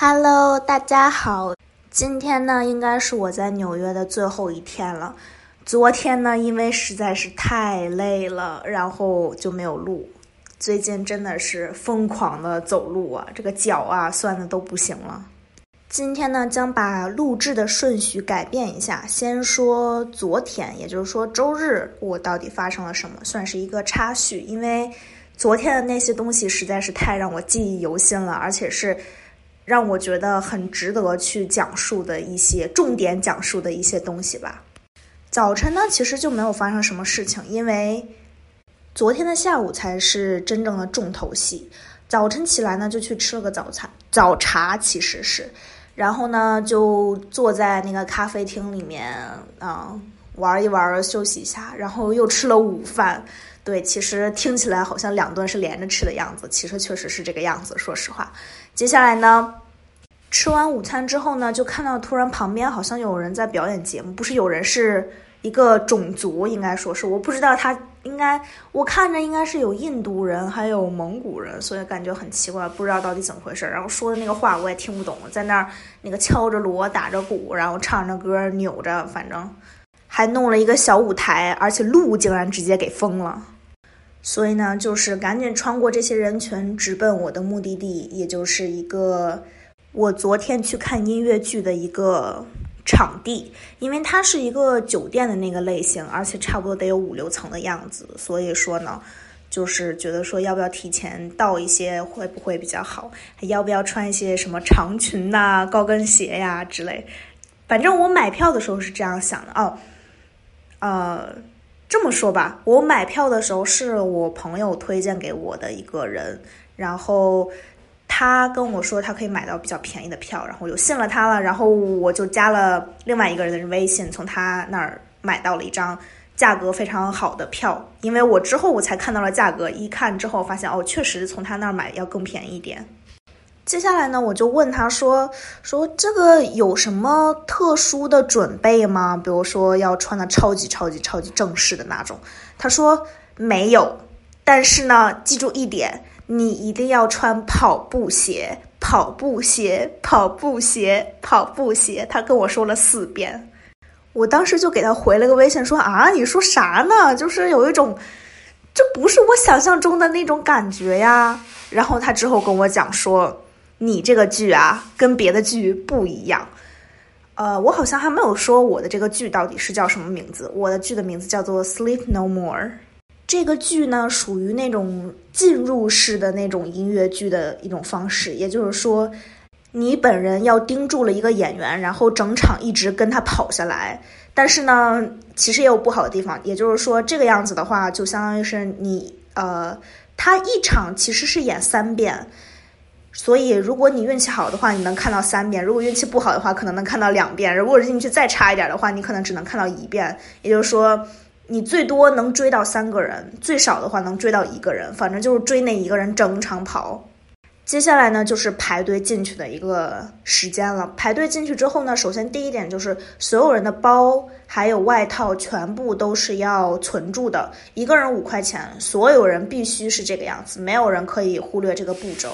Hello，大家好。今天呢，应该是我在纽约的最后一天了。昨天呢，因为实在是太累了，然后就没有录。最近真的是疯狂的走路啊，这个脚啊酸的都不行了。今天呢，将把录制的顺序改变一下，先说昨天，也就是说周日，我到底发生了什么，算是一个插叙。因为昨天的那些东西实在是太让我记忆犹新了，而且是。让我觉得很值得去讲述的一些重点讲述的一些东西吧。早晨呢，其实就没有发生什么事情，因为昨天的下午才是真正的重头戏。早晨起来呢，就去吃了个早餐，早茶其实是，然后呢，就坐在那个咖啡厅里面啊玩一玩，休息一下，然后又吃了午饭。对，其实听起来好像两顿是连着吃的样子，其实确实是这个样子。说实话，接下来呢，吃完午餐之后呢，就看到突然旁边好像有人在表演节目，不是有人，是一个种族，应该说是，我不知道他应该，我看着应该是有印度人，还有蒙古人，所以感觉很奇怪，不知道到底怎么回事。然后说的那个话我也听不懂，在那儿那个敲着锣，打着鼓，然后唱着歌，扭着，反正还弄了一个小舞台，而且路竟然直接给封了。所以呢，就是赶紧穿过这些人群，直奔我的目的地，也就是一个我昨天去看音乐剧的一个场地。因为它是一个酒店的那个类型，而且差不多得有五六层的样子。所以说呢，就是觉得说要不要提前到一些会不会比较好？还要不要穿一些什么长裙呐、高跟鞋呀之类？反正我买票的时候是这样想的哦，呃。这么说吧，我买票的时候是我朋友推荐给我的一个人，然后他跟我说他可以买到比较便宜的票，然后我就信了他了，然后我就加了另外一个人的微信，从他那儿买到了一张价格非常好的票，因为我之后我才看到了价格，一看之后发现哦，确实从他那儿买要更便宜一点。接下来呢，我就问他说：“说这个有什么特殊的准备吗？比如说要穿的超级超级超级正式的那种？”他说：“没有，但是呢，记住一点，你一定要穿跑步鞋，跑步鞋，跑步鞋，跑步鞋。”他跟我说了四遍，我当时就给他回了个微信说：“啊，你说啥呢？就是有一种，这不是我想象中的那种感觉呀。”然后他之后跟我讲说。你这个剧啊，跟别的剧不一样。呃，我好像还没有说我的这个剧到底是叫什么名字。我的剧的名字叫做《Sleep No More》。这个剧呢，属于那种进入式的那种音乐剧的一种方式，也就是说，你本人要盯住了一个演员，然后整场一直跟他跑下来。但是呢，其实也有不好的地方，也就是说，这个样子的话，就相当于是你呃，他一场其实是演三遍。所以，如果你运气好的话，你能看到三遍；如果运气不好的话，可能能看到两遍；如果运气再差一点的话，你可能只能看到一遍。也就是说，你最多能追到三个人，最少的话能追到一个人，反正就是追那一个人整场跑。接下来呢，就是排队进去的一个时间了。排队进去之后呢，首先第一点就是所有人的包还有外套全部都是要存住的，一个人五块钱，所有人必须是这个样子，没有人可以忽略这个步骤。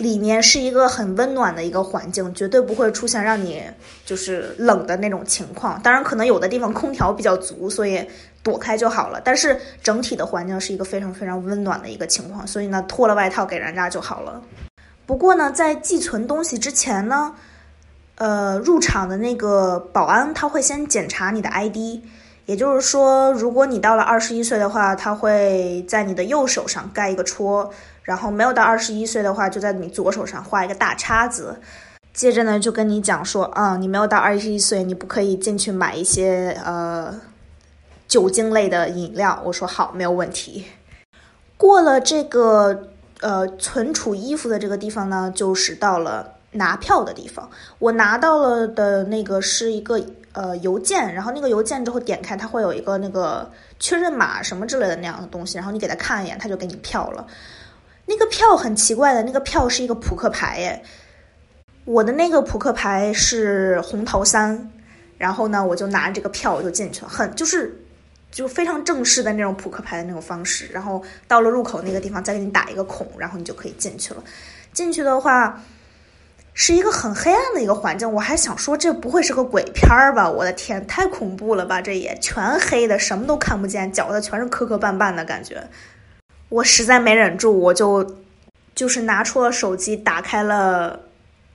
里面是一个很温暖的一个环境，绝对不会出现让你就是冷的那种情况。当然，可能有的地方空调比较足，所以躲开就好了。但是整体的环境是一个非常非常温暖的一个情况，所以呢，脱了外套给人家就好了。不过呢，在寄存东西之前呢，呃，入场的那个保安他会先检查你的 ID，也就是说，如果你到了二十一岁的话，他会在你的右手上盖一个戳。然后没有到二十一岁的话，就在你左手上画一个大叉子。接着呢，就跟你讲说，啊，你没有到二十一岁，你不可以进去买一些呃酒精类的饮料。我说好，没有问题。过了这个呃存储衣服的这个地方呢，就是到了拿票的地方。我拿到了的那个是一个呃邮件，然后那个邮件之后点开，它会有一个那个确认码什么之类的那样的东西，然后你给他看一眼，他就给你票了。那个票很奇怪的，那个票是一个扑克牌耶。我的那个扑克牌是红桃三，然后呢，我就拿这个票我就进去了，很就是就非常正式的那种扑克牌的那种方式。然后到了入口那个地方再给你打一个孔，然后你就可以进去了。进去的话。是一个很黑暗的一个环境。我还想说，这不会是个鬼片儿吧？我的天，太恐怖了吧！这也全黑的，什么都看不见，脚的全是磕磕绊绊的感觉。我实在没忍住，我就就是拿出了手机，打开了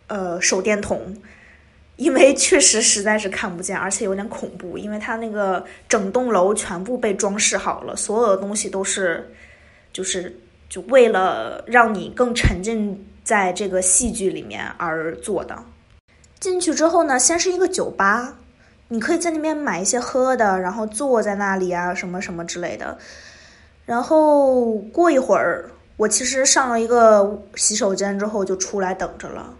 呃手电筒。因为确实实在是看不见，而且有点恐怖。因为它那个整栋楼全部被装饰好了，所有的东西都是，就是就为了让你更沉浸在这个戏剧里面而做的。进去之后呢，先是一个酒吧，你可以在那边买一些喝的，然后坐在那里啊，什么什么之类的。然后过一会儿，我其实上了一个洗手间之后就出来等着了。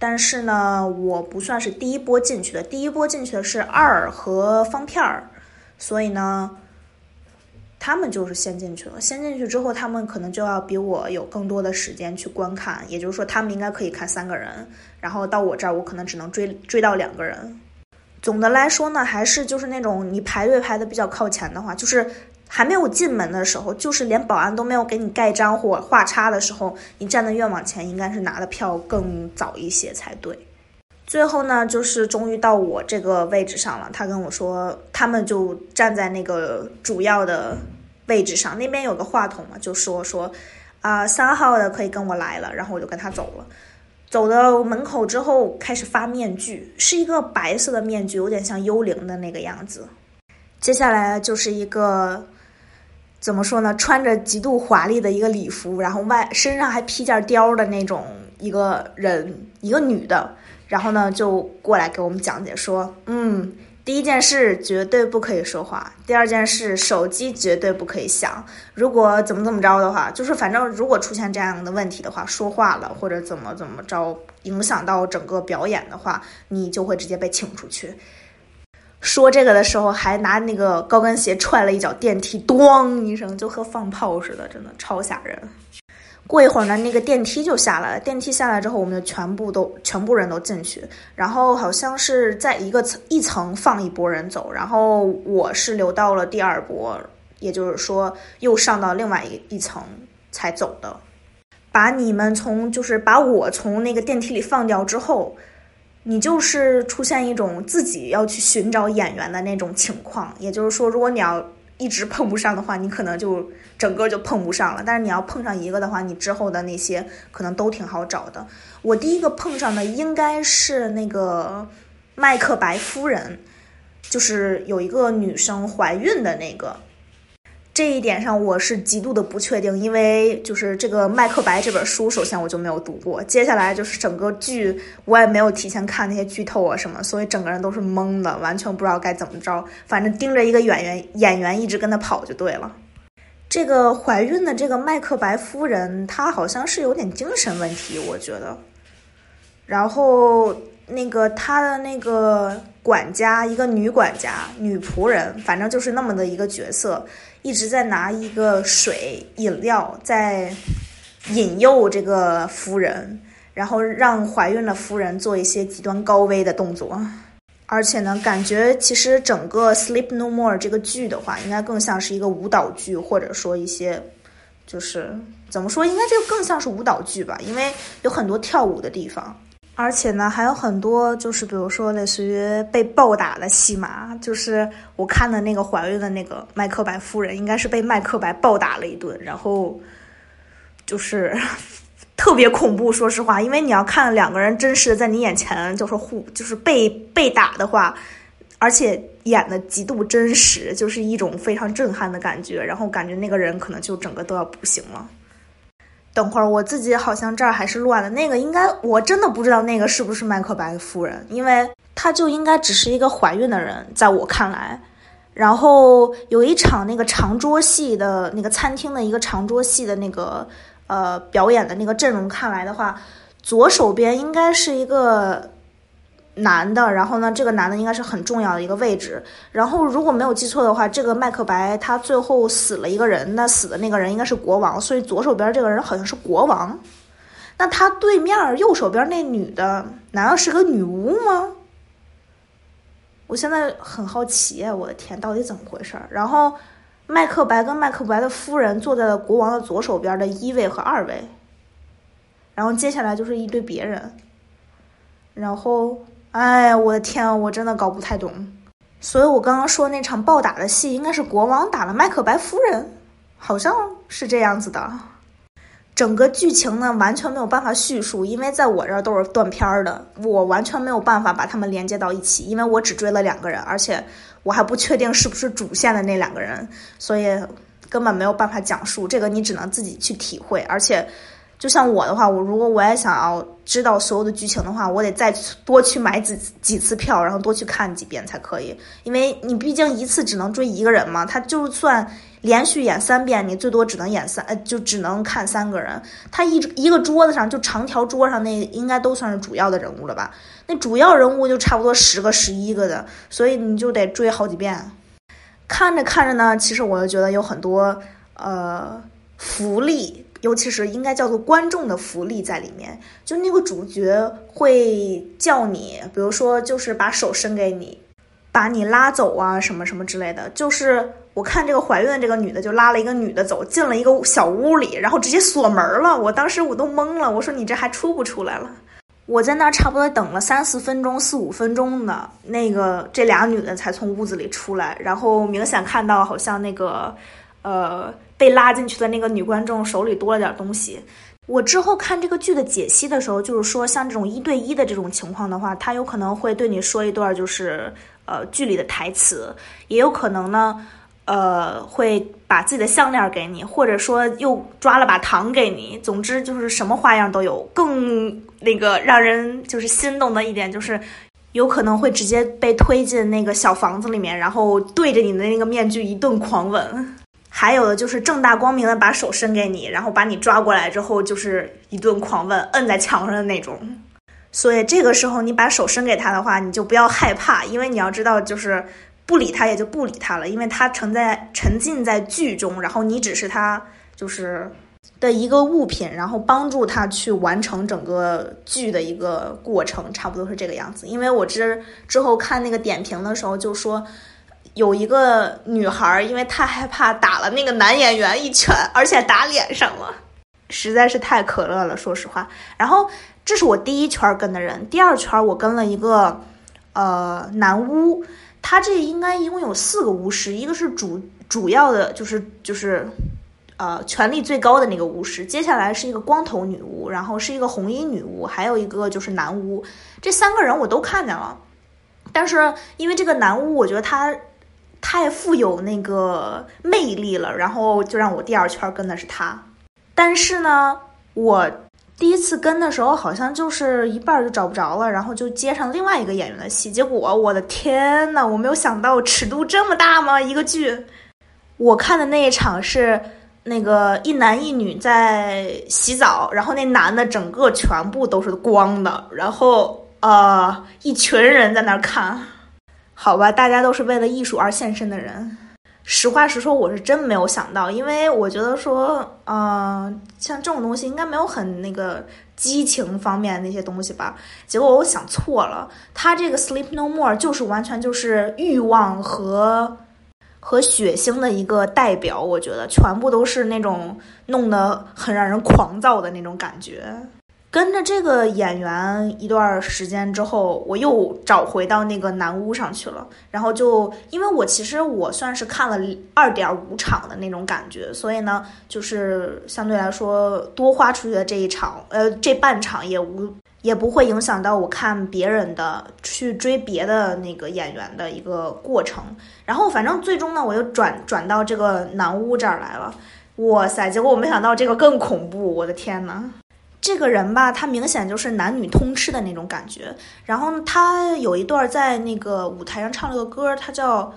但是呢，我不算是第一波进去的，第一波进去的是二和方片儿，所以呢，他们就是先进去了。先进去之后，他们可能就要比我有更多的时间去观看，也就是说，他们应该可以看三个人，然后到我这儿，我可能只能追追到两个人。总的来说呢，还是就是那种你排队排的比较靠前的话，就是。还没有进门的时候，就是连保安都没有给你盖章或画叉的时候，你站得越往前，应该是拿的票更早一些才对。最后呢，就是终于到我这个位置上了。他跟我说，他们就站在那个主要的位置上，那边有个话筒嘛，就说说，啊，三号的可以跟我来了。然后我就跟他走了，走到门口之后开始发面具，是一个白色的面具，有点像幽灵的那个样子。接下来就是一个。怎么说呢？穿着极度华丽的一个礼服，然后外身上还披件貂的那种一个人，一个女的，然后呢就过来给我们讲解说，嗯，第一件事绝对不可以说话，第二件事手机绝对不可以响，如果怎么怎么着的话，就是反正如果出现这样的问题的话，说话了或者怎么怎么着，影响到整个表演的话，你就会直接被请出去。说这个的时候，还拿那个高跟鞋踹了一脚电梯，咣一声，就和放炮似的，真的超吓人。过一会儿呢，那个电梯就下来了。电梯下来之后，我们就全部都全部人都进去，然后好像是在一个层一层放一波人走，然后我是留到了第二波，也就是说又上到另外一一层才走的。把你们从就是把我从那个电梯里放掉之后。你就是出现一种自己要去寻找演员的那种情况，也就是说，如果你要一直碰不上的话，你可能就整个就碰不上了。但是你要碰上一个的话，你之后的那些可能都挺好找的。我第一个碰上的应该是那个麦克白夫人，就是有一个女生怀孕的那个。这一点上我是极度的不确定，因为就是这个《麦克白》这本书，首先我就没有读过，接下来就是整个剧我也没有提前看那些剧透啊什么，所以整个人都是懵的，完全不知道该怎么着，反正盯着一个演员演员一直跟他跑就对了。这个怀孕的这个麦克白夫人，她好像是有点精神问题，我觉得。然后那个她的那个管家，一个女管家、女仆人，反正就是那么的一个角色。一直在拿一个水饮料在引诱这个夫人，然后让怀孕的夫人做一些极端高危的动作，而且呢，感觉其实整个《Sleep No More》这个剧的话，应该更像是一个舞蹈剧，或者说一些就是怎么说，应该就更像是舞蹈剧吧，因为有很多跳舞的地方。而且呢，还有很多，就是比如说类似于被暴打的戏码，就是我看的那个怀孕的那个麦克白夫人，应该是被麦克白暴打了一顿，然后就是 特别恐怖。说实话，因为你要看两个人真实的在你眼前，就是互就是被被打的话，而且演的极度真实，就是一种非常震撼的感觉，然后感觉那个人可能就整个都要不行了。等会儿我自己好像这儿还是乱的，那个应该我真的不知道那个是不是麦克白夫人，因为她就应该只是一个怀孕的人，在我看来。然后有一场那个长桌戏的那个餐厅的一个长桌戏的那个呃表演的那个阵容看来的话，左手边应该是一个。男的，然后呢，这个男的应该是很重要的一个位置。然后如果没有记错的话，这个麦克白他最后死了一个人，那死的那个人应该是国王，所以左手边这个人好像是国王。那他对面右手边那女的，难道是个女巫吗？我现在很好奇，我的天，到底怎么回事？然后麦克白跟麦克白的夫人坐在了国王的左手边的一位和二位，然后接下来就是一堆别人。然后，哎，我的天，我真的搞不太懂。所以我刚刚说那场暴打的戏，应该是国王打了麦克白夫人，好像是这样子的。整个剧情呢，完全没有办法叙述，因为在我这儿都是断片儿的，我完全没有办法把他们连接到一起，因为我只追了两个人，而且我还不确定是不是主线的那两个人，所以根本没有办法讲述。这个你只能自己去体会，而且。就像我的话，我如果我也想要知道所有的剧情的话，我得再多去买几几次票，然后多去看几遍才可以。因为你毕竟一次只能追一个人嘛，他就算连续演三遍，你最多只能演三，呃，就只能看三个人。他一一个桌子上就长条桌上那应该都算是主要的人物了吧？那主要人物就差不多十个、十一个的，所以你就得追好几遍。看着看着呢，其实我就觉得有很多呃福利。尤其是应该叫做观众的福利在里面，就那个主角会叫你，比如说就是把手伸给你，把你拉走啊，什么什么之类的。就是我看这个怀孕的这个女的就拉了一个女的走，进了一个小屋里，然后直接锁门了。我当时我都懵了，我说你这还出不出来了？我在那儿差不多等了三四分钟、四五分钟的，那个这俩女的才从屋子里出来，然后明显看到好像那个，呃。被拉进去的那个女观众手里多了点东西。我之后看这个剧的解析的时候，就是说像这种一对一的这种情况的话，他有可能会对你说一段就是呃剧里的台词，也有可能呢，呃会把自己的项链给你，或者说又抓了把糖给你。总之就是什么花样都有。更那个让人就是心动的一点就是，有可能会直接被推进那个小房子里面，然后对着你的那个面具一顿狂吻。还有的就是正大光明的把手伸给你，然后把你抓过来之后就是一顿狂吻，摁在墙上的那种。所以这个时候你把手伸给他的话，你就不要害怕，因为你要知道，就是不理他也就不理他了，因为他沉在沉浸在剧中，然后你只是他就是的一个物品，然后帮助他去完成整个剧的一个过程，差不多是这个样子。因为我之之后看那个点评的时候就说。有一个女孩，因为太害怕打了那个男演员一拳，而且打脸上了，实在是太可乐了，说实话。然后这是我第一圈跟的人，第二圈我跟了一个呃男巫，他这应该一共有四个巫师，一个是主主要的，就是就是呃权力最高的那个巫师，接下来是一个光头女巫，然后是一个红衣女巫，还有一个就是男巫，这三个人我都看见了，但是因为这个男巫，我觉得他。太富有那个魅力了，然后就让我第二圈跟的是他。但是呢，我第一次跟的时候好像就是一半就找不着了，然后就接上另外一个演员的戏。结果我的天呐，我没有想到尺度这么大吗？一个剧，我看的那一场是那个一男一女在洗澡，然后那男的整个全部都是光的，然后呃一群人在那看。好吧，大家都是为了艺术而献身的人。实话实说，我是真没有想到，因为我觉得说，嗯，像这种东西应该没有很那个激情方面那些东西吧。结果我想错了，他这个《Sleep No More》就是完全就是欲望和和血腥的一个代表。我觉得全部都是那种弄得很让人狂躁的那种感觉。跟着这个演员一段时间之后，我又找回到那个男巫上去了。然后就因为我其实我算是看了二点五场的那种感觉，所以呢，就是相对来说多花出去的这一场，呃，这半场也无也不会影响到我看别人的去追别的那个演员的一个过程。然后反正最终呢，我又转转到这个男巫这儿来了。哇塞！结果我没想到这个更恐怖，我的天呐！这个人吧，他明显就是男女通吃的那种感觉。然后他有一段在那个舞台上唱了个歌，他叫，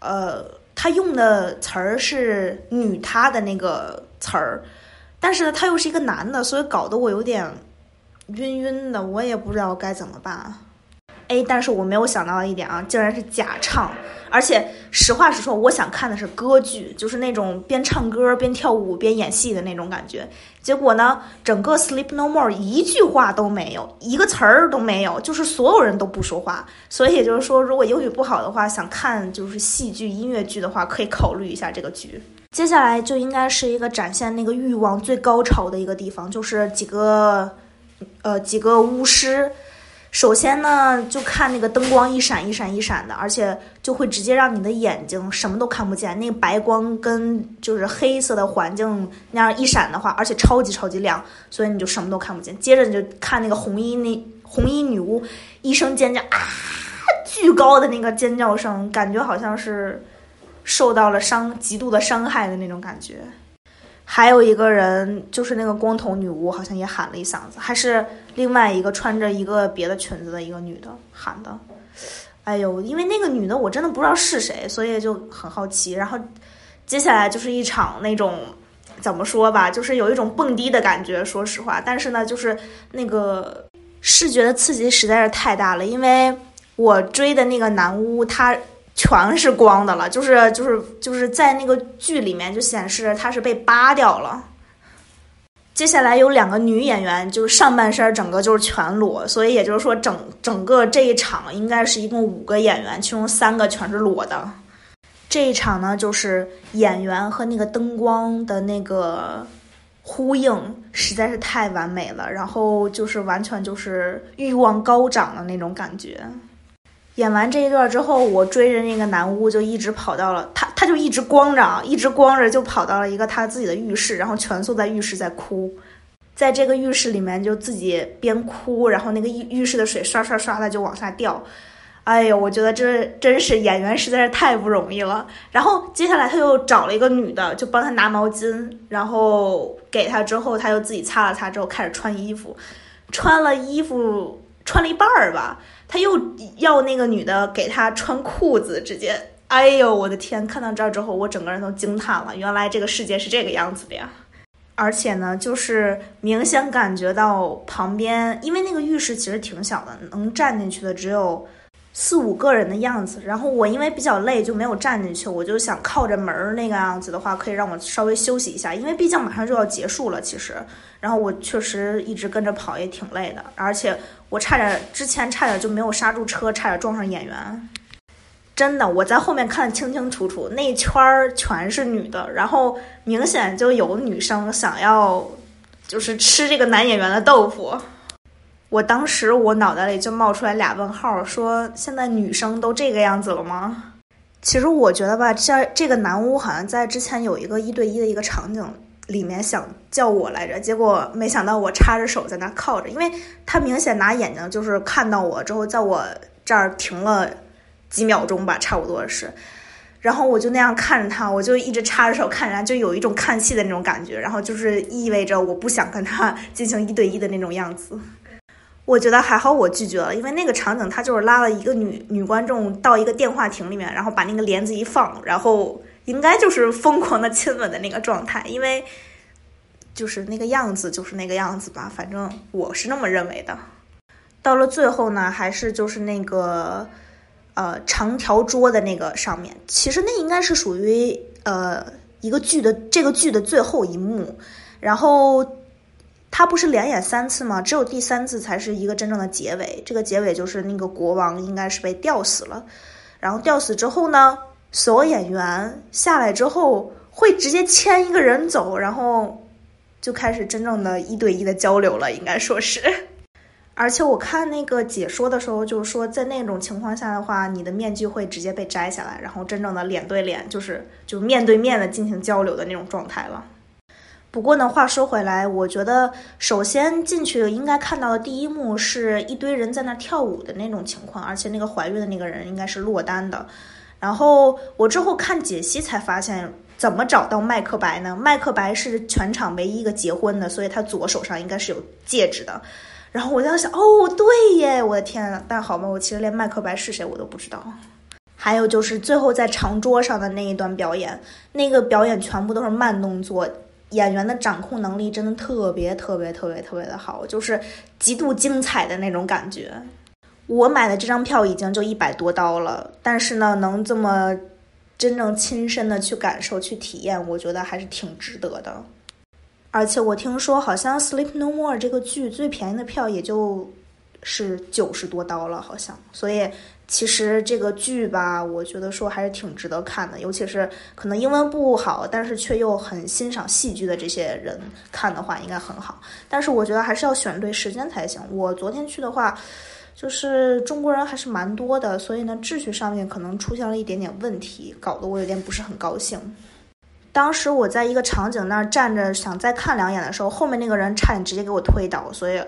呃，他用的词儿是“女他”的那个词儿，但是呢，他又是一个男的，所以搞得我有点晕晕的，我也不知道该怎么办。哎，但是我没有想到一点啊，竟然是假唱。而且实话实说，我想看的是歌剧，就是那种边唱歌边跳舞边演戏的那种感觉。结果呢，整个《Sleep No More》一句话都没有，一个词儿都没有，就是所有人都不说话。所以也就是说，如果英语不好的话，想看就是戏剧、音乐剧的话，可以考虑一下这个剧。接下来就应该是一个展现那个欲望最高潮的一个地方，就是几个，呃，几个巫师。首先呢，就看那个灯光一闪一闪一闪的，而且就会直接让你的眼睛什么都看不见。那个白光跟就是黑色的环境那样一闪的话，而且超级超级亮，所以你就什么都看不见。接着你就看那个红衣那红衣女巫一声尖叫啊，巨高的那个尖叫声，感觉好像是受到了伤极度的伤害的那种感觉。还有一个人，就是那个光头女巫，好像也喊了一嗓子，还是另外一个穿着一个别的裙子的一个女的喊的。哎呦，因为那个女的我真的不知道是谁，所以就很好奇。然后接下来就是一场那种怎么说吧，就是有一种蹦迪的感觉，说实话。但是呢，就是那个视觉的刺激实在是太大了，因为我追的那个男巫他。全是光的了，就是就是就是在那个剧里面就显示他是被扒掉了。接下来有两个女演员，就是上半身整个就是全裸，所以也就是说整整个这一场应该是一共五个演员，其中三个全是裸的。这一场呢，就是演员和那个灯光的那个呼应实在是太完美了，然后就是完全就是欲望高涨的那种感觉。演完这一段之后，我追着那个男巫就一直跑到了他，他就一直光着，一直光着就跑到了一个他自己的浴室，然后蜷缩在浴室在哭，在这个浴室里面就自己边哭，然后那个浴浴室的水刷刷刷的就往下掉，哎呦，我觉得这真是演员实在是太不容易了。然后接下来他又找了一个女的，就帮他拿毛巾，然后给他之后，他又自己擦了擦之后开始穿衣服，穿了衣服穿了一半儿吧。他又要那个女的给他穿裤子，直接，哎呦，我的天！看到这儿之后，我整个人都惊叹了，原来这个世界是这个样子的呀！而且呢，就是明显感觉到旁边，因为那个浴室其实挺小的，能站进去的只有四五个人的样子。然后我因为比较累，就没有站进去，我就想靠着门儿那个样子的话，可以让我稍微休息一下，因为毕竟马上就要结束了，其实。然后我确实一直跟着跑，也挺累的，而且我差点之前差点就没有刹住车，差点撞上演员。真的，我在后面看得清清楚楚，那一圈儿全是女的，然后明显就有女生想要就是吃这个男演员的豆腐。我当时我脑袋里就冒出来俩问号，说现在女生都这个样子了吗？其实我觉得吧，这这个男巫好像在之前有一个一对一的一个场景。里面想叫我来着，结果没想到我插着手在那靠着，因为他明显拿眼睛就是看到我之后，在我这儿停了几秒钟吧，差不多是，然后我就那样看着他，我就一直插着手看着他，就有一种看戏的那种感觉，然后就是意味着我不想跟他 进行一对一的那种样子。我觉得还好，我拒绝了，因为那个场景他就是拉了一个女女观众到一个电话亭里面，然后把那个帘子一放，然后。应该就是疯狂的亲吻的那个状态，因为就是那个样子，就是那个样子吧。反正我是那么认为的。到了最后呢，还是就是那个呃长条桌的那个上面，其实那应该是属于呃一个剧的这个剧的最后一幕。然后他不是连演三次吗？只有第三次才是一个真正的结尾。这个结尾就是那个国王应该是被吊死了。然后吊死之后呢？所有演员下来之后会直接牵一个人走，然后就开始真正的一对一的交流了，应该说是。而且我看那个解说的时候，就是说在那种情况下的话，你的面具会直接被摘下来，然后真正的脸对脸，就是就面对面的进行交流的那种状态了。不过呢，话说回来，我觉得首先进去应该看到的第一幕是一堆人在那跳舞的那种情况，而且那个怀孕的那个人应该是落单的。然后我之后看解析才发现，怎么找到麦克白呢？麦克白是全场唯一一个结婚的，所以他左手上应该是有戒指的。然后我在想，哦，对耶，我的天！但好吧，我其实连麦克白是谁我都不知道。还有就是最后在长桌上的那一段表演，那个表演全部都是慢动作，演员的掌控能力真的特别特别特别特别的好，就是极度精彩的那种感觉。我买的这张票已经就一百多刀了，但是呢，能这么真正亲身的去感受、去体验，我觉得还是挺值得的。而且我听说，好像《Sleep No More》这个剧最便宜的票也就是九十多刀了，好像。所以其实这个剧吧，我觉得说还是挺值得看的，尤其是可能英文不好，但是却又很欣赏戏剧的这些人看的话，应该很好。但是我觉得还是要选对时间才行。我昨天去的话。就是中国人还是蛮多的，所以呢，秩序上面可能出现了一点点问题，搞得我有点不是很高兴。当时我在一个场景那儿站着，想再看两眼的时候，后面那个人差点直接给我推倒，所以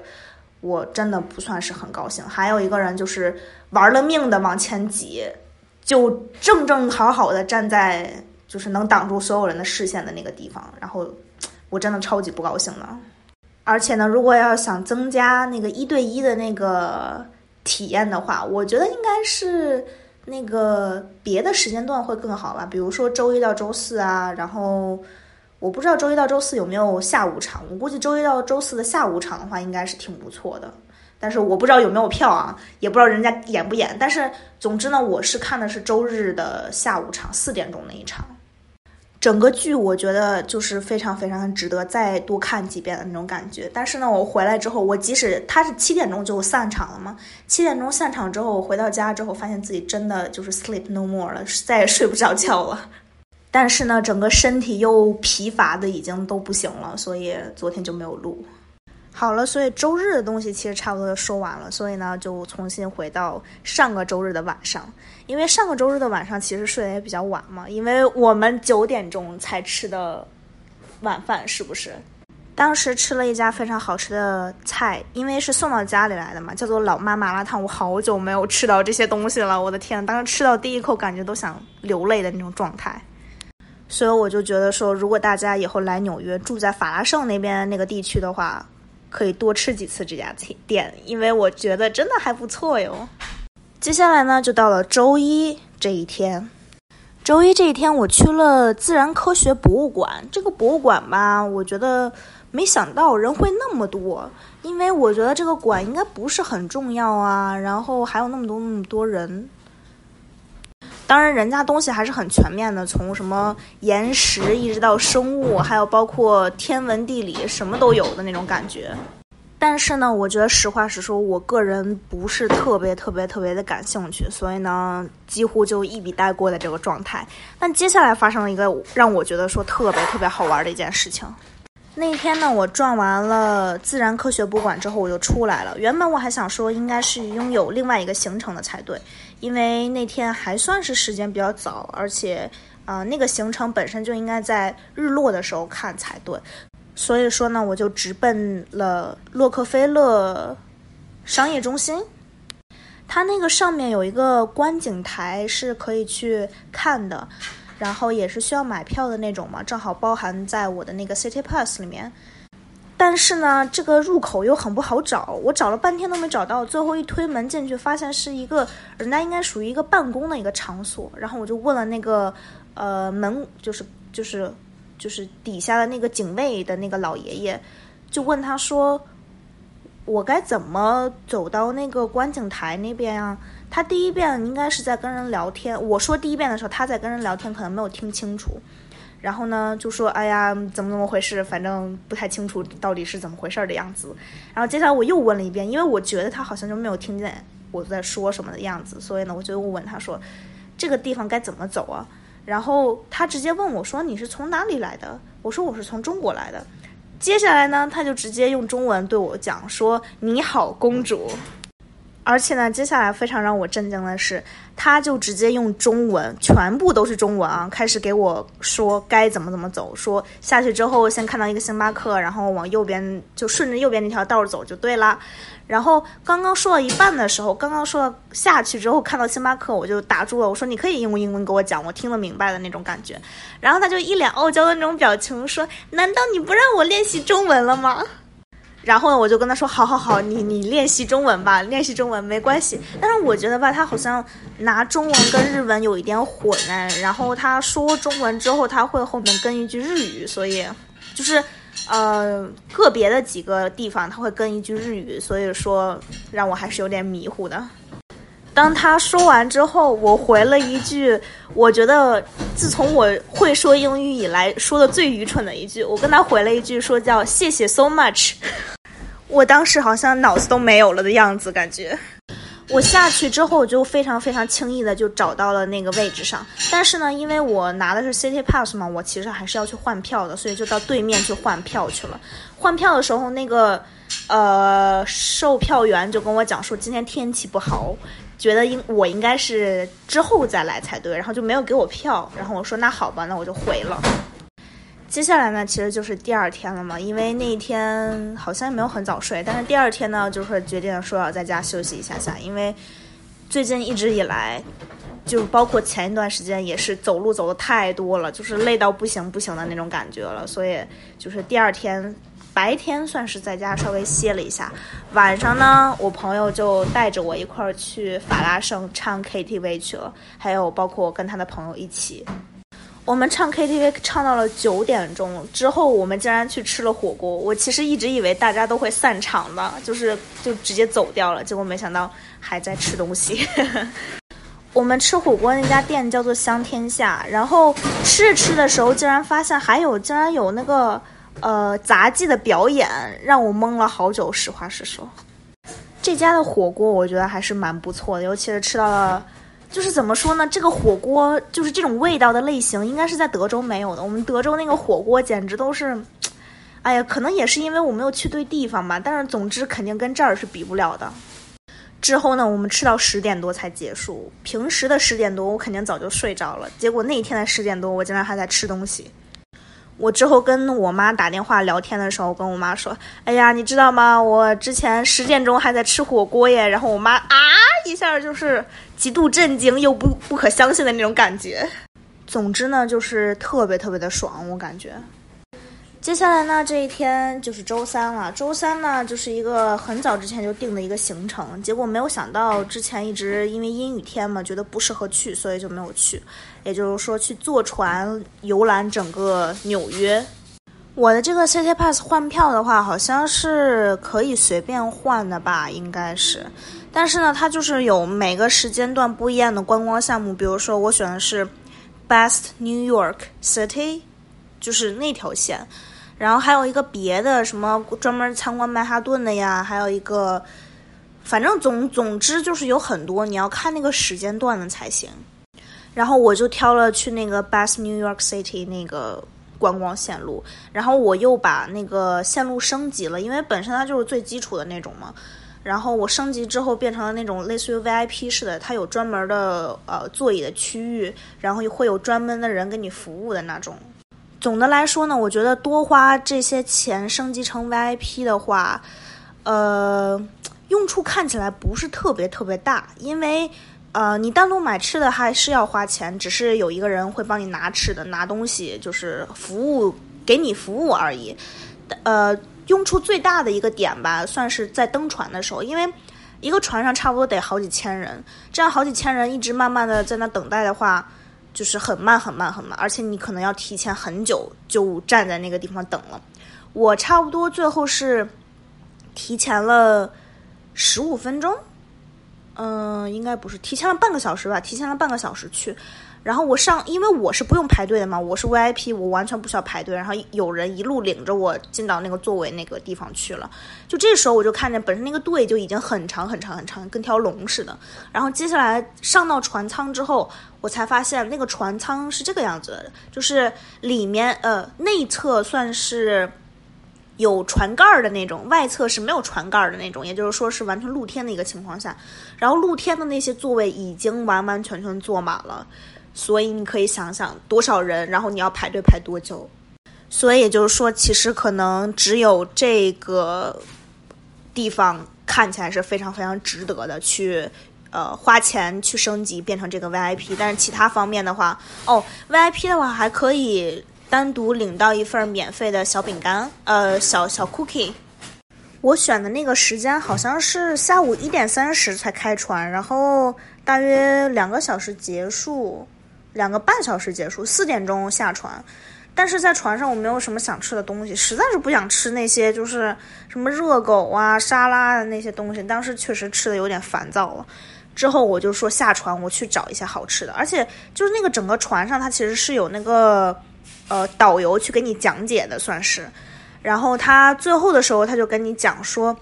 我真的不算是很高兴。还有一个人就是玩了命的往前挤，就正正好好的站在就是能挡住所有人的视线的那个地方，然后我真的超级不高兴的。而且呢，如果要想增加那个一对一的那个体验的话，我觉得应该是。那个别的时间段会更好吧，比如说周一到周四啊，然后我不知道周一到周四有没有下午场，我估计周一到周四的下午场的话应该是挺不错的，但是我不知道有没有票啊，也不知道人家演不演，但是总之呢，我是看的是周日的下午场四点钟那一场。整个剧我觉得就是非常非常值得再多看几遍的那种感觉。但是呢，我回来之后，我即使他是七点钟就散场了嘛，七点钟散场之后，我回到家之后，发现自己真的就是 sleep no more 了，再也睡不着觉了。但是呢，整个身体又疲乏的已经都不行了，所以昨天就没有录。好了，所以周日的东西其实差不多说完了，所以呢，就重新回到上个周日的晚上。因为上个周日的晚上其实睡得也比较晚嘛，因为我们九点钟才吃的晚饭，是不是？当时吃了一家非常好吃的菜，因为是送到家里来的嘛，叫做老妈麻辣烫。我好久没有吃到这些东西了，我的天！当时吃到第一口，感觉都想流泪的那种状态。所以我就觉得说，如果大家以后来纽约，住在法拉盛那边那个地区的话。可以多吃几次这家店，因为我觉得真的还不错哟。接下来呢，就到了周一这一天。周一这一天，我去了自然科学博物馆。这个博物馆吧，我觉得没想到人会那么多，因为我觉得这个馆应该不是很重要啊。然后还有那么多那么多人。当然，人家东西还是很全面的，从什么岩石一直到生物，还有包括天文地理，什么都有的那种感觉。但是呢，我觉得实话实说，我个人不是特别特别特别的感兴趣，所以呢，几乎就一笔带过的这个状态。但接下来发生了一个让我觉得说特别特别好玩的一件事情。那天呢，我转完了自然科学博物馆之后，我就出来了。原本我还想说，应该是拥有另外一个行程的才对。因为那天还算是时间比较早，而且，啊，那个行程本身就应该在日落的时候看才对，所以说呢，我就直奔了洛克菲勒商业中心。它那个上面有一个观景台是可以去看的，然后也是需要买票的那种嘛，正好包含在我的那个 City Pass 里面。但是呢，这个入口又很不好找，我找了半天都没找到。最后一推门进去，发现是一个人家应该属于一个办公的一个场所。然后我就问了那个，呃，门就是就是就是底下的那个警卫的那个老爷爷，就问他说，我该怎么走到那个观景台那边啊？他第一遍应该是在跟人聊天，我说第一遍的时候他在跟人聊天，可能没有听清楚。然后呢，就说哎呀，怎么怎么回事？反正不太清楚到底是怎么回事的样子。然后接下来我又问了一遍，因为我觉得他好像就没有听见我在说什么的样子，所以呢，我就又问他说，这个地方该怎么走啊？然后他直接问我说，你是从哪里来的？我说我是从中国来的。接下来呢，他就直接用中文对我讲说，你好，公主。而且呢，接下来非常让我震惊的是，他就直接用中文，全部都是中文啊，开始给我说该怎么怎么走，说下去之后先看到一个星巴克，然后往右边就顺着右边那条道走就对啦。然后刚刚说到一半的时候，刚刚说到下去之后看到星巴克，我就打住了，我说你可以用英文给我讲，我听得明白的那种感觉。然后他就一脸傲娇的那种表情说：“难道你不让我练习中文了吗？”然后呢，我就跟他说：“好好好，你你练习中文吧，练习中文没关系。”但是我觉得吧，他好像拿中文跟日文有一点混。然后他说中文之后，他会后面跟一句日语，所以就是呃个别的几个地方他会跟一句日语，所以说让我还是有点迷糊的。当他说完之后，我回了一句，我觉得自从我会说英语以来说的最愚蠢的一句，我跟他回了一句说叫“谢谢 so much”。我当时好像脑子都没有了的样子，感觉。我下去之后就非常非常轻易的就找到了那个位置上，但是呢，因为我拿的是 City Pass 嘛，我其实还是要去换票的，所以就到对面去换票去了。换票的时候，那个呃，售票员就跟我讲说今天天气不好，觉得应我应该是之后再来才对，然后就没有给我票。然后我说那好吧，那我就回了。接下来呢，其实就是第二天了嘛，因为那一天好像没有很早睡，但是第二天呢，就是决定说要在家休息一下下，因为最近一直以来，就包括前一段时间也是走路走的太多了，就是累到不行不行的那种感觉了，所以就是第二天。白天算是在家稍微歇了一下，晚上呢，我朋友就带着我一块儿去法拉盛唱 KTV 去了，还有包括跟他的朋友一起，我们唱 KTV 唱到了九点钟之后，我们竟然去吃了火锅。我其实一直以为大家都会散场的，就是就直接走掉了，结果没想到还在吃东西。我们吃火锅那家店叫做香天下，然后吃着吃的时候，竟然发现还有竟然有那个。呃，杂技的表演让我懵了好久。实话实说，这家的火锅我觉得还是蛮不错的，尤其是吃到了，就是怎么说呢？这个火锅就是这种味道的类型，应该是在德州没有的。我们德州那个火锅简直都是，哎呀，可能也是因为我没有去对地方吧。但是总之肯定跟这儿是比不了的。之后呢，我们吃到十点多才结束。平时的十点多我肯定早就睡着了，结果那一天的十点多我竟然还在吃东西。我之后跟我妈打电话聊天的时候，跟我妈说：“哎呀，你知道吗？我之前十点钟还在吃火锅耶。”然后我妈啊一下就是极度震惊又不不可相信的那种感觉。总之呢，就是特别特别的爽，我感觉。接下来呢，这一天就是周三了。周三呢，就是一个很早之前就定的一个行程，结果没有想到之前一直因为阴雨天嘛，觉得不适合去，所以就没有去。也就是说，去坐船游览整个纽约。我的这个 City Pass 换票的话，好像是可以随便换的吧，应该是。但是呢，它就是有每个时间段不一样的观光项目，比如说我选的是 Best New York City，就是那条线。然后还有一个别的什么专门参观曼哈顿的呀，还有一个，反正总总之就是有很多，你要看那个时间段的才行。然后我就挑了去那个 Best New York City 那个观光线路，然后我又把那个线路升级了，因为本身它就是最基础的那种嘛。然后我升级之后变成了那种类似于 VIP 式的，它有专门的呃座椅的区域，然后会有专门的人给你服务的那种。总的来说呢，我觉得多花这些钱升级成 VIP 的话，呃，用处看起来不是特别特别大，因为呃，你单独买吃的还是要花钱，只是有一个人会帮你拿吃的、拿东西，就是服务给你服务而已。呃，用处最大的一个点吧，算是在登船的时候，因为一个船上差不多得好几千人，这样好几千人一直慢慢的在那等待的话。就是很慢很慢很慢，而且你可能要提前很久就站在那个地方等了。我差不多最后是提前了十五分钟，嗯，应该不是提前了半个小时吧？提前了半个小时去。然后我上，因为我是不用排队的嘛，我是 VIP，我完全不需要排队。然后有人一路领着我进到那个座位那个地方去了。就这时候我就看见本身那个队就已经很长很长很长，跟条龙似的。然后接下来上到船舱之后，我才发现那个船舱是这个样子的，就是里面呃内侧算是有船盖儿的那种，外侧是没有船盖儿的那种，也就是说是完全露天的一个情况下。然后露天的那些座位已经完完全全坐满了。所以你可以想想多少人，然后你要排队排多久。所以也就是说，其实可能只有这个地方看起来是非常非常值得的，去呃花钱去升级变成这个 VIP。但是其他方面的话，哦，VIP 的话还可以单独领到一份免费的小饼干，呃，小小 cookie。我选的那个时间好像是下午一点三十才开船，然后大约两个小时结束。两个半小时结束，四点钟下船，但是在船上我没有什么想吃的东西，实在是不想吃那些就是什么热狗啊、沙拉的那些东西，当时确实吃的有点烦躁了。之后我就说下船我去找一些好吃的，而且就是那个整个船上它其实是有那个呃导游去给你讲解的，算是。然后他最后的时候他就跟你讲说。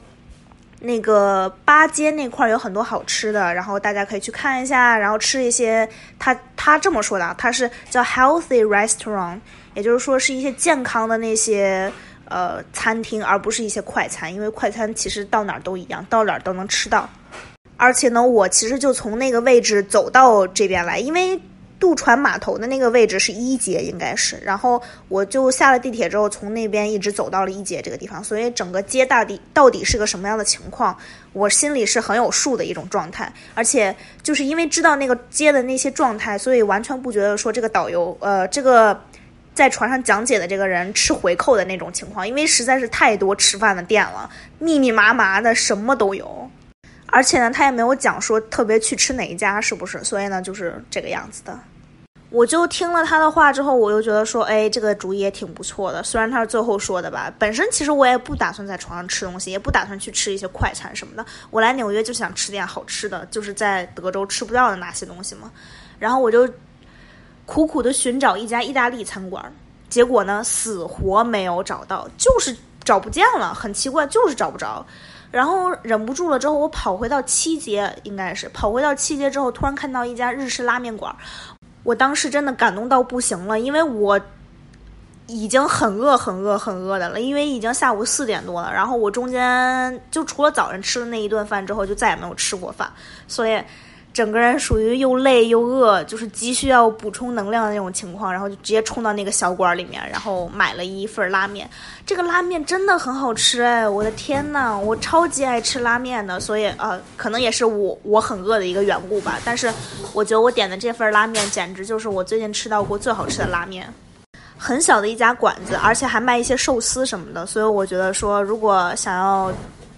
那个八街那块有很多好吃的，然后大家可以去看一下，然后吃一些。他他这么说的，他是叫 healthy restaurant，也就是说是一些健康的那些呃餐厅，而不是一些快餐，因为快餐其实到哪儿都一样，到哪儿都能吃到。而且呢，我其实就从那个位置走到这边来，因为。渡船码头的那个位置是一街，应该是。然后我就下了地铁之后，从那边一直走到了一街这个地方。所以整个街大底到底是个什么样的情况，我心里是很有数的一种状态。而且就是因为知道那个街的那些状态，所以完全不觉得说这个导游，呃，这个在船上讲解的这个人吃回扣的那种情况。因为实在是太多吃饭的店了，密密麻麻的，什么都有。而且呢，他也没有讲说特别去吃哪一家，是不是？所以呢，就是这个样子的。我就听了他的话之后，我又觉得说，哎，这个主意也挺不错的。虽然他是最后说的吧，本身其实我也不打算在床上吃东西，也不打算去吃一些快餐什么的。我来纽约就想吃点好吃的，就是在德州吃不到的那些东西嘛。然后我就苦苦的寻找一家意大利餐馆，结果呢，死活没有找到，就是找不见了，很奇怪，就是找不着。然后忍不住了之后，我跑回到七街，应该是跑回到七街之后，突然看到一家日式拉面馆。我当时真的感动到不行了，因为我已经很饿、很饿、很饿的了，因为已经下午四点多了。然后我中间就除了早上吃的那一顿饭之后，就再也没有吃过饭，所以。整个人属于又累又饿，就是急需要补充能量的那种情况，然后就直接冲到那个小馆里面，然后买了一份拉面。这个拉面真的很好吃哎，我的天呐，我超级爱吃拉面的，所以呃，可能也是我我很饿的一个缘故吧。但是我觉得我点的这份拉面简直就是我最近吃到过最好吃的拉面。很小的一家馆子，而且还卖一些寿司什么的，所以我觉得说如果想要。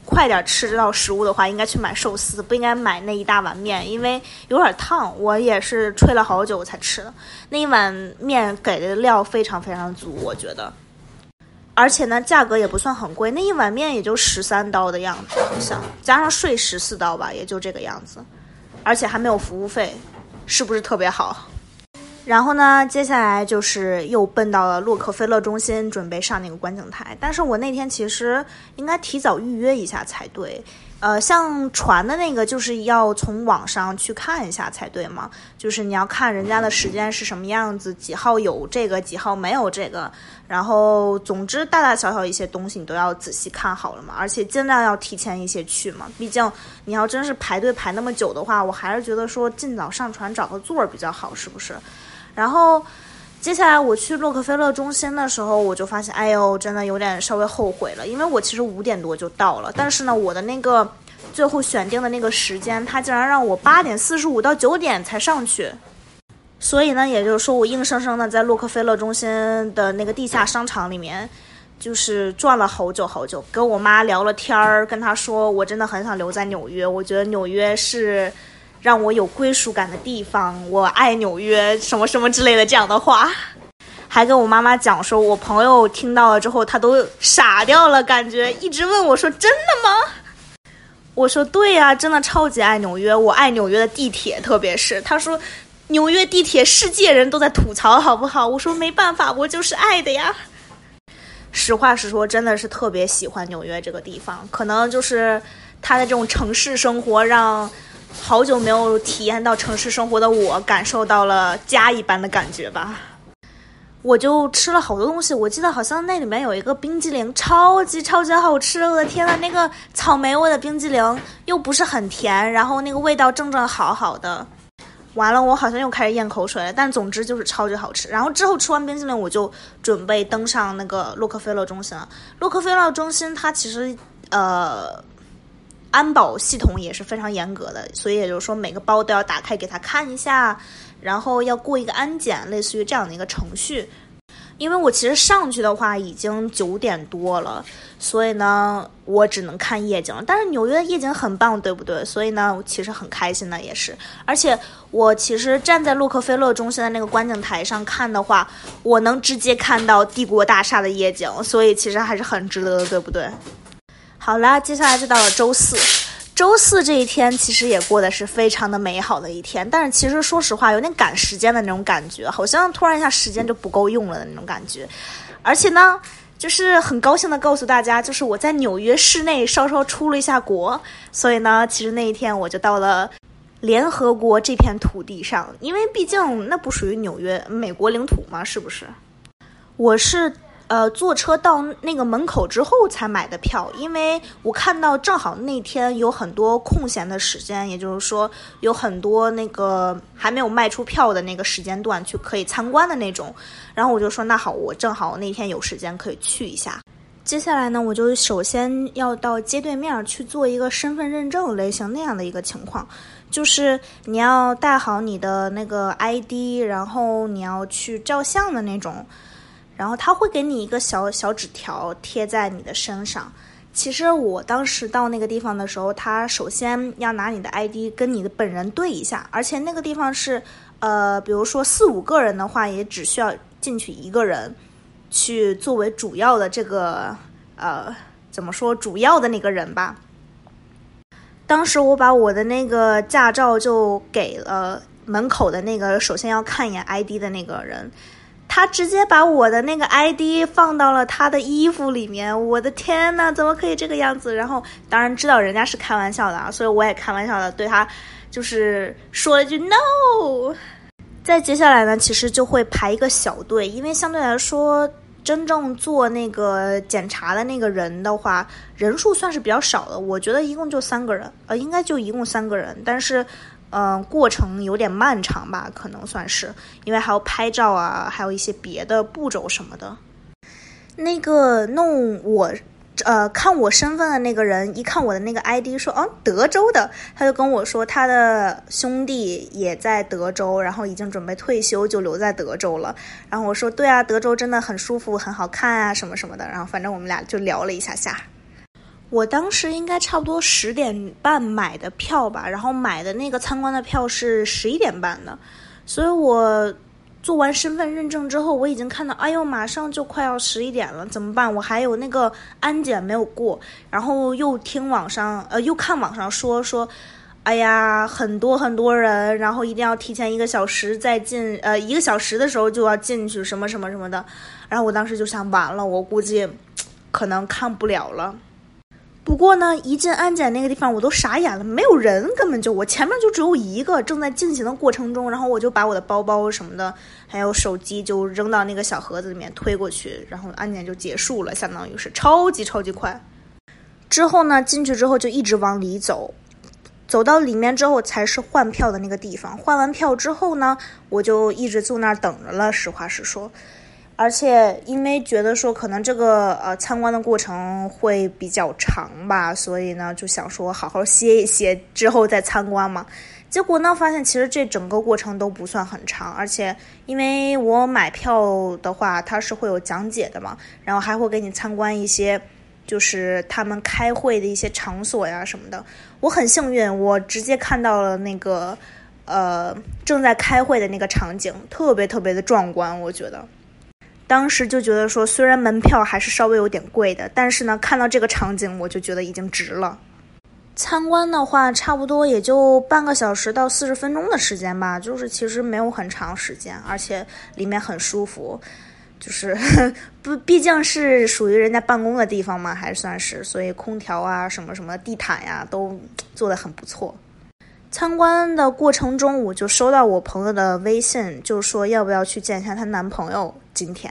快点吃到食物的话，应该去买寿司，不应该买那一大碗面，因为有点烫。我也是吹了好久才吃的。那一碗面给的料非常非常足，我觉得，而且呢，价格也不算很贵，那一碗面也就十三刀的样子，好像加上税十四刀吧，也就这个样子，而且还没有服务费，是不是特别好？然后呢，接下来就是又奔到了洛克菲勒中心，准备上那个观景台。但是我那天其实应该提早预约一下才对。呃，像传的那个，就是要从网上去看一下才对嘛。就是你要看人家的时间是什么样子，几号有这个，几号没有这个。然后，总之大大小小一些东西你都要仔细看好了嘛。而且尽量要提前一些去嘛。毕竟你要真是排队排那么久的话，我还是觉得说尽早上船找个座儿比较好，是不是？然后，接下来我去洛克菲勒中心的时候，我就发现，哎呦，真的有点稍微后悔了，因为我其实五点多就到了，但是呢，我的那个最后选定的那个时间，他竟然让我八点四十五到九点才上去，所以呢，也就是说，我硬生生的在洛克菲勒中心的那个地下商场里面，就是转了好久好久，跟我妈聊了天儿，跟她说，我真的很想留在纽约，我觉得纽约是。让我有归属感的地方，我爱纽约，什么什么之类的这样的话，还跟我妈妈讲说，我朋友听到了之后，他都傻掉了，感觉一直问我说：“真的吗？”我说：“对呀，真的超级爱纽约，我爱纽约的地铁，特别是。”他说：“纽约地铁，世界人都在吐槽，好不好？”我说：“没办法，我就是爱的呀。”实话实说，真的是特别喜欢纽约这个地方，可能就是他的这种城市生活让。好久没有体验到城市生活的我，感受到了家一般的感觉吧。我就吃了好多东西，我记得好像那里面有一个冰激凌，超级超级好吃！我的天呐，那个草莓味的冰激凌又不是很甜，然后那个味道正正好好的。完了，我好像又开始咽口水了。但总之就是超级好吃。然后之后吃完冰激凌，我就准备登上那个洛克菲勒中心了。洛克菲勒中心它其实呃。安保系统也是非常严格的，所以也就是说每个包都要打开给他看一下，然后要过一个安检，类似于这样的一个程序。因为我其实上去的话已经九点多了，所以呢我只能看夜景。但是纽约的夜景很棒，对不对？所以呢我其实很开心的也是。而且我其实站在洛克菲勒中心的那个观景台上看的话，我能直接看到帝国大厦的夜景，所以其实还是很值得的，对不对？好啦，接下来就到了周四。周四这一天其实也过得是非常的美好的一天，但是其实说实话有点赶时间的那种感觉，好像突然一下时间就不够用了的那种感觉。而且呢，就是很高兴的告诉大家，就是我在纽约市内稍稍出了一下国，所以呢，其实那一天我就到了联合国这片土地上，因为毕竟那不属于纽约美国领土嘛，是不是？我是。呃，坐车到那个门口之后才买的票，因为我看到正好那天有很多空闲的时间，也就是说有很多那个还没有卖出票的那个时间段去可以参观的那种。然后我就说那好，我正好那天有时间可以去一下。接下来呢，我就首先要到街对面去做一个身份认证类型那样的一个情况，就是你要带好你的那个 ID，然后你要去照相的那种。然后他会给你一个小小纸条贴在你的身上。其实我当时到那个地方的时候，他首先要拿你的 ID 跟你的本人对一下，而且那个地方是，呃，比如说四五个人的话，也只需要进去一个人，去作为主要的这个，呃，怎么说主要的那个人吧。当时我把我的那个驾照就给了门口的那个首先要看一眼 ID 的那个人。他直接把我的那个 ID 放到了他的衣服里面，我的天呐，怎么可以这个样子？然后当然知道人家是开玩笑的啊，所以我也开玩笑的对他就是说了一句 no。再接下来呢，其实就会排一个小队，因为相对来说，真正做那个检查的那个人的话，人数算是比较少的。我觉得一共就三个人，呃，应该就一共三个人，但是。嗯，过程有点漫长吧，可能算是，因为还要拍照啊，还有一些别的步骤什么的。那个弄我，呃，看我身份的那个人，一看我的那个 ID，说，哦，德州的，他就跟我说，他的兄弟也在德州，然后已经准备退休，就留在德州了。然后我说，对啊，德州真的很舒服，很好看啊，什么什么的。然后反正我们俩就聊了一下下。我当时应该差不多十点半买的票吧，然后买的那个参观的票是十一点半的，所以我做完身份认证之后，我已经看到，哎呦，马上就快要十一点了，怎么办？我还有那个安检没有过，然后又听网上，呃，又看网上说说，哎呀，很多很多人，然后一定要提前一个小时再进，呃，一个小时的时候就要进去，什么什么什么的，然后我当时就想，完了，我估计可能看不了了。不过呢，一进安检那个地方，我都傻眼了，没有人，根本就我前面就只有一个正在进行的过程中，然后我就把我的包包什么的，还有手机就扔到那个小盒子里面推过去，然后安检就结束了，相当于是超级超级快。之后呢，进去之后就一直往里走，走到里面之后才是换票的那个地方。换完票之后呢，我就一直坐那儿等着了。实话实说。而且因为觉得说可能这个呃参观的过程会比较长吧，所以呢就想说好好歇一歇之后再参观嘛。结果呢发现其实这整个过程都不算很长，而且因为我买票的话它是会有讲解的嘛，然后还会给你参观一些就是他们开会的一些场所呀什么的。我很幸运，我直接看到了那个呃正在开会的那个场景，特别特别的壮观，我觉得。当时就觉得说，虽然门票还是稍微有点贵的，但是呢，看到这个场景，我就觉得已经值了。参观的话，差不多也就半个小时到四十分钟的时间吧，就是其实没有很长时间，而且里面很舒服，就是 不毕竟是属于人家办公的地方嘛，还算是，所以空调啊，什么什么地毯呀，都做的很不错。参观的过程中，我就收到我朋友的微信，就说要不要去见一下她男朋友今天，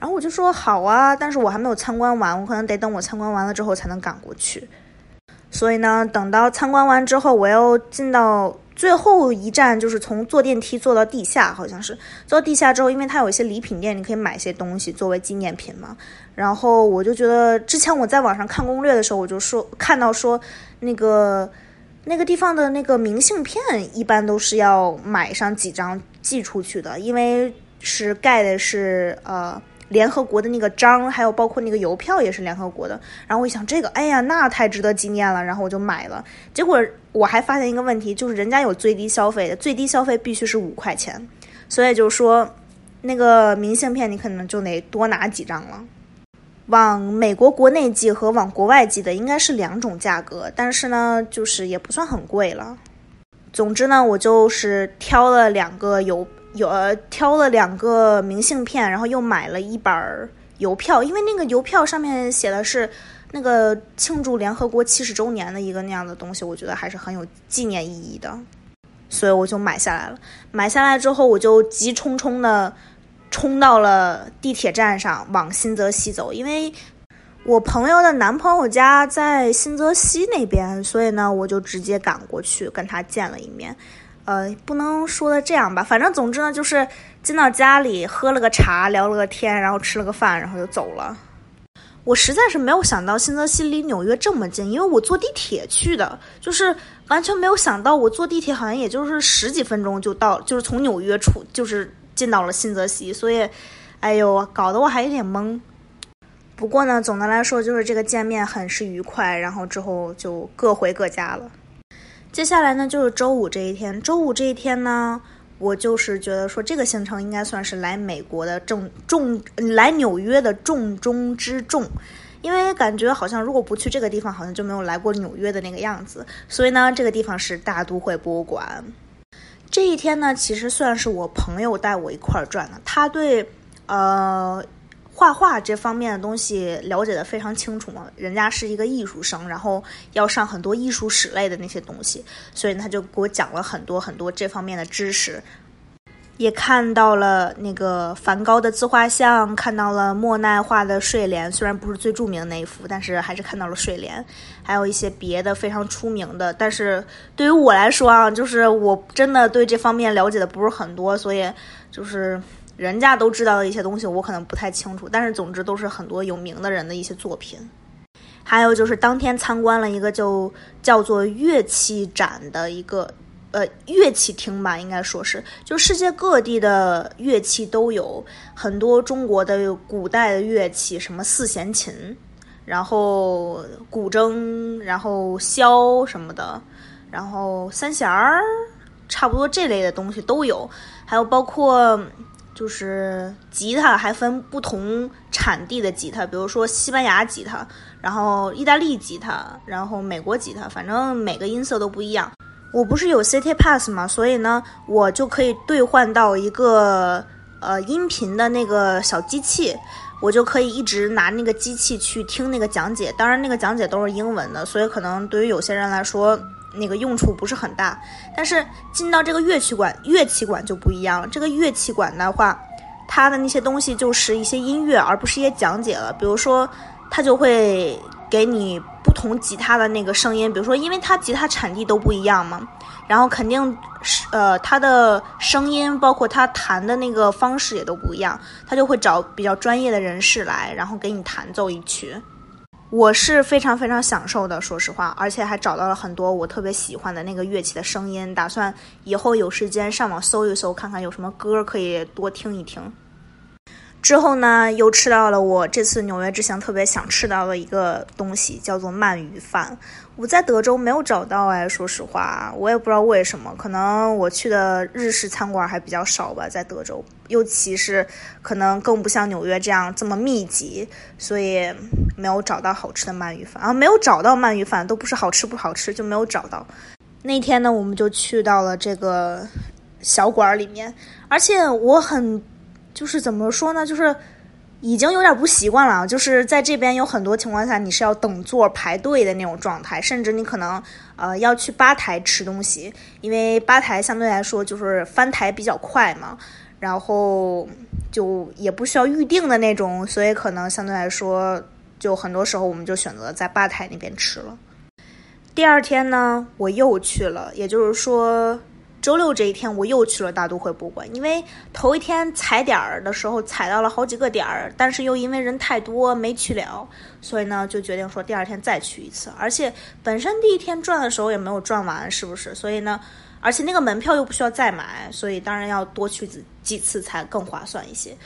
然后我就说好啊，但是我还没有参观完，我可能得等我参观完了之后才能赶过去。所以呢，等到参观完之后，我要进到最后一站，就是从坐电梯坐到地下，好像是坐地下之后，因为它有一些礼品店，你可以买一些东西作为纪念品嘛。然后我就觉得，之前我在网上看攻略的时候，我就说看到说那个。那个地方的那个明信片一般都是要买上几张寄出去的，因为是盖的是呃联合国的那个章，还有包括那个邮票也是联合国的。然后我一想这个，哎呀，那太值得纪念了，然后我就买了。结果我还发现一个问题，就是人家有最低消费的，最低消费必须是五块钱，所以就是说那个明信片你可能就得多拿几张了。往美国国内寄和往国外寄的应该是两种价格，但是呢，就是也不算很贵了。总之呢，我就是挑了两个邮有挑了两个明信片，然后又买了一本邮票，因为那个邮票上面写的是那个庆祝联合国七十周年的一个那样的东西，我觉得还是很有纪念意义的，所以我就买下来了。买下来之后，我就急冲冲的。冲到了地铁站上，往新泽西走。因为我朋友的男朋友家在新泽西那边，所以呢，我就直接赶过去跟他见了一面。呃，不能说的这样吧，反正总之呢，就是进到家里喝了个茶，聊了个天，然后吃了个饭，然后就走了。我实在是没有想到新泽西离纽约这么近，因为我坐地铁去的，就是完全没有想到我坐地铁好像也就是十几分钟就到，就是从纽约出，就是进到了新泽西，所以，哎呦，搞得我还有点懵。不过呢，总的来说就是这个见面很是愉快，然后之后就各回各家了。接下来呢就是周五这一天，周五这一天呢。我就是觉得说这个行程应该算是来美国的重重来纽约的重中之重，因为感觉好像如果不去这个地方，好像就没有来过纽约的那个样子。所以呢，这个地方是大都会博物馆。这一天呢，其实算是我朋友带我一块儿转的，他对呃。画画这方面的东西了解的非常清楚嘛，人家是一个艺术生，然后要上很多艺术史类的那些东西，所以他就给我讲了很多很多这方面的知识，也看到了那个梵高的自画像，看到了莫奈画的睡莲，虽然不是最著名的那一幅，但是还是看到了睡莲，还有一些别的非常出名的，但是对于我来说啊，就是我真的对这方面了解的不是很多，所以就是。人家都知道的一些东西，我可能不太清楚，但是总之都是很多有名的人的一些作品。还有就是当天参观了一个就叫做乐器展的一个呃乐器厅吧，应该说是，就世界各地的乐器都有很多中国的古代的乐器，什么四弦琴，然后古筝，然后箫什么的，然后三弦儿，差不多这类的东西都有，还有包括。就是吉他还分不同产地的吉他，比如说西班牙吉他，然后意大利吉他，然后美国吉他，反正每个音色都不一样。我不是有 City Pass 嘛，所以呢，我就可以兑换到一个呃音频的那个小机器，我就可以一直拿那个机器去听那个讲解。当然，那个讲解都是英文的，所以可能对于有些人来说。那个用处不是很大，但是进到这个乐器馆，乐器馆就不一样了。这个乐器馆的话，它的那些东西就是一些音乐，而不是一些讲解了。比如说，它就会给你不同吉他的那个声音，比如说，因为它吉他产地都不一样嘛，然后肯定是呃，它的声音包括它弹的那个方式也都不一样，它就会找比较专业的人士来，然后给你弹奏一曲。我是非常非常享受的，说实话，而且还找到了很多我特别喜欢的那个乐器的声音，打算以后有时间上网搜一搜，看看有什么歌可以多听一听。之后呢，又吃到了我这次纽约之行特别想吃到的一个东西，叫做鳗鱼饭。我在德州没有找到哎，说实话，我也不知道为什么，可能我去的日式餐馆还比较少吧，在德州，尤其是可能更不像纽约这样这么密集，所以没有找到好吃的鳗鱼饭啊，没有找到鳗鱼饭，都不是好吃不好吃，就没有找到。那天呢，我们就去到了这个小馆里面，而且我很。就是怎么说呢？就是已经有点不习惯了。就是在这边有很多情况下，你是要等座排队的那种状态，甚至你可能呃要去吧台吃东西，因为吧台相对来说就是翻台比较快嘛，然后就也不需要预定的那种，所以可能相对来说，就很多时候我们就选择在吧台那边吃了。第二天呢，我又去了，也就是说。周六这一天，我又去了大都会博物馆，因为头一天踩点儿的时候踩到了好几个点儿，但是又因为人太多没去了，所以呢就决定说第二天再去一次。而且本身第一天转的时候也没有转完，是不是？所以呢，而且那个门票又不需要再买，所以当然要多去几几次才更划算一些。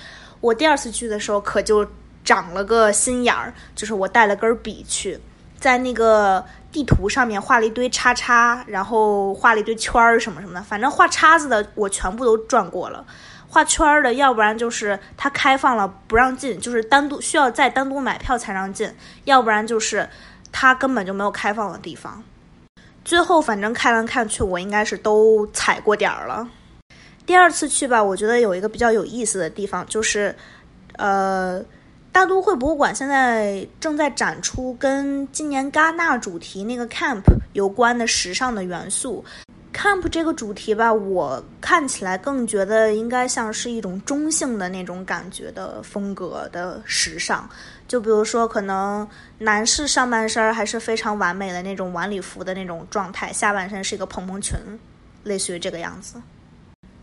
我第二次去的时候可就长了个心眼儿，就是我带了根笔去，在那个。地图上面画了一堆叉叉，然后画了一堆圈儿什么什么的，反正画叉子的我全部都转过了，画圈儿的要不然就是它开放了不让进，就是单独需要再单独买票才让进，要不然就是它根本就没有开放的地方。最后反正看来看去，我应该是都踩过点儿了。第二次去吧，我觉得有一个比较有意思的地方，就是，呃。大都会博物馆现在正在展出跟今年戛纳主题那个 camp 有关的时尚的元素，camp 这个主题吧，我看起来更觉得应该像是一种中性的那种感觉的风格的时尚。就比如说，可能男士上半身还是非常完美的那种晚礼服的那种状态，下半身是一个蓬蓬裙，类似于这个样子。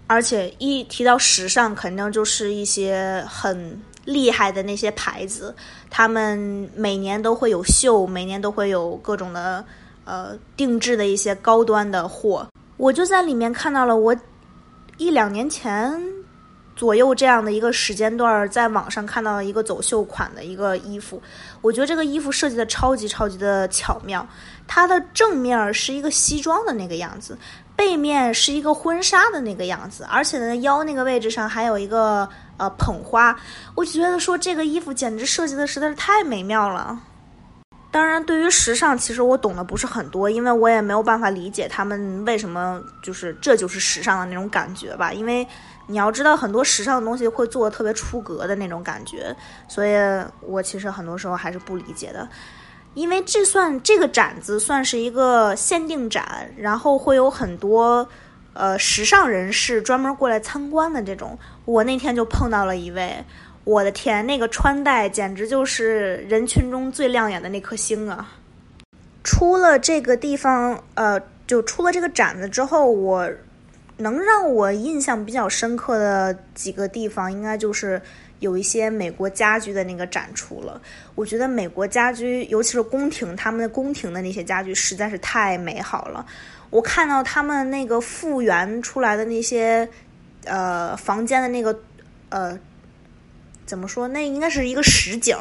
而且一提到时尚，肯定就是一些很厉害的那些牌子，他们每年都会有秀，每年都会有各种的。呃，定制的一些高端的货，我就在里面看到了我一两年前左右这样的一个时间段，在网上看到了一个走秀款的一个衣服，我觉得这个衣服设计的超级超级的巧妙，它的正面是一个西装的那个样子，背面是一个婚纱的那个样子，而且呢腰那个位置上还有一个呃捧花，我就觉得说这个衣服简直设计的实在是太美妙了。当然，对于时尚，其实我懂得不是很多，因为我也没有办法理解他们为什么就是这就是时尚的那种感觉吧。因为你要知道，很多时尚的东西会做的特别出格的那种感觉，所以我其实很多时候还是不理解的。因为这算这个展子算是一个限定展，然后会有很多呃时尚人士专门过来参观的这种。我那天就碰到了一位。我的天，那个穿戴简直就是人群中最亮眼的那颗星啊！出了这个地方，呃，就出了这个展子之后，我能让我印象比较深刻的几个地方，应该就是有一些美国家居的那个展出了。我觉得美国家居，尤其是宫廷，他们的宫廷的那些家具实在是太美好了。我看到他们那个复原出来的那些，呃，房间的那个，呃。怎么说？那应该是一个实景，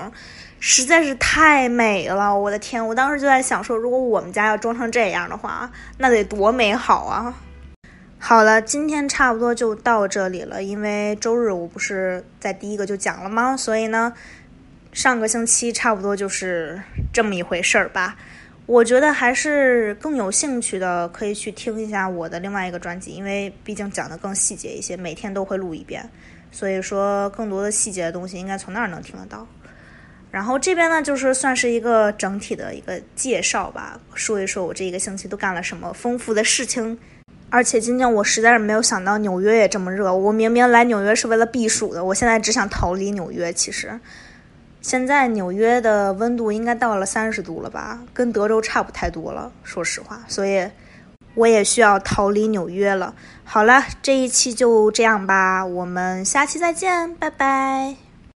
实在是太美了！我的天，我当时就在想说，如果我们家要装成这样的话，那得多美好啊！好了，今天差不多就到这里了，因为周日我不是在第一个就讲了吗？所以呢，上个星期差不多就是这么一回事儿吧。我觉得还是更有兴趣的，可以去听一下我的另外一个专辑，因为毕竟讲的更细节一些，每天都会录一遍。所以说，更多的细节的东西应该从那儿能听得到。然后这边呢，就是算是一个整体的一个介绍吧，说一说我这一个星期都干了什么丰富的事情。而且今天我实在是没有想到纽约也这么热。我明明来纽约是为了避暑的，我现在只想逃离纽约。其实，现在纽约的温度应该到了三十度了吧，跟德州差不太多了。说实话，所以。我也需要逃离纽约了。好了，这一期就这样吧，我们下期再见，拜拜。